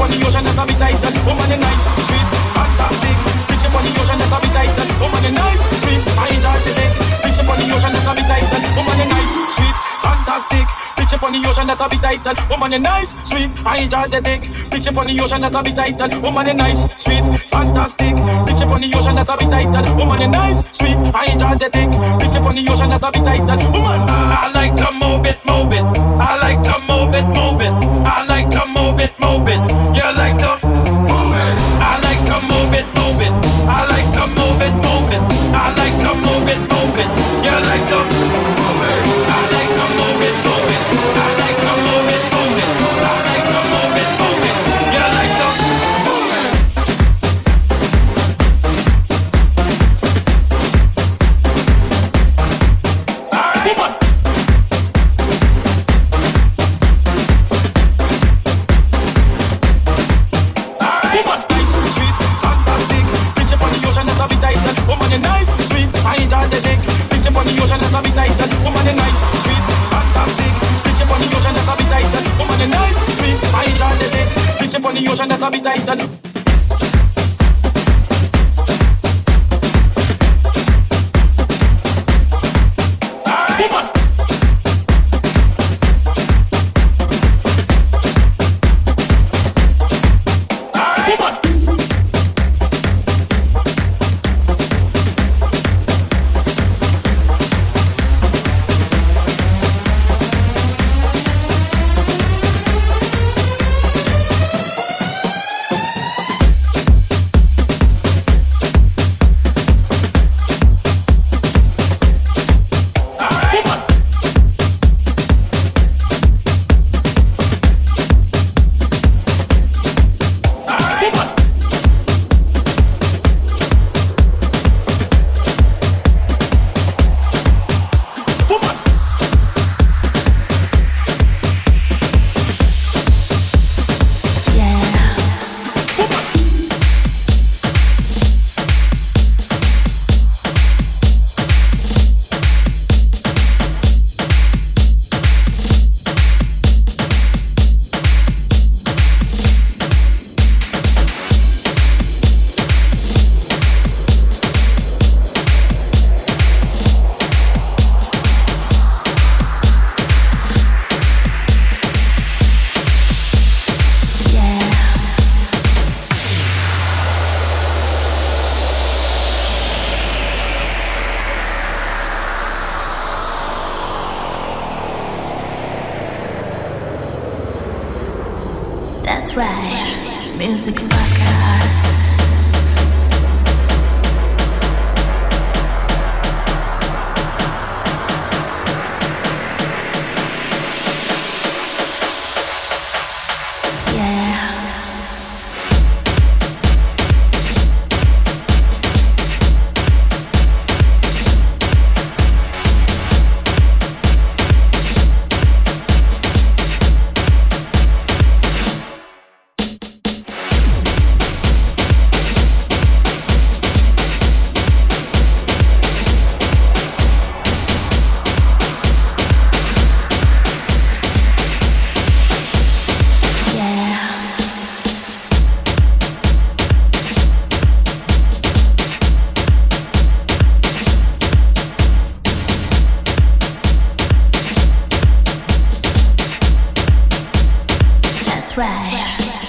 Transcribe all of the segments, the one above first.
on upon fantastic. The ocean, that be. Woman, you I be. Woman, nice, sweet, fantastic. Bitch upon the ocean, that'll be tight. Woman, you nice, sweet, I enjoy the dick. Bitch upon the ocean, that'll be tight. Woman, you nice, sweet, fantastic. The ocean, be. Woman, you nice, sweet, I enjoy the dick. Bitch upon the ocean, that'll be tight. Woman, I like to move it, move it.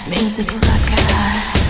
Music fuckers.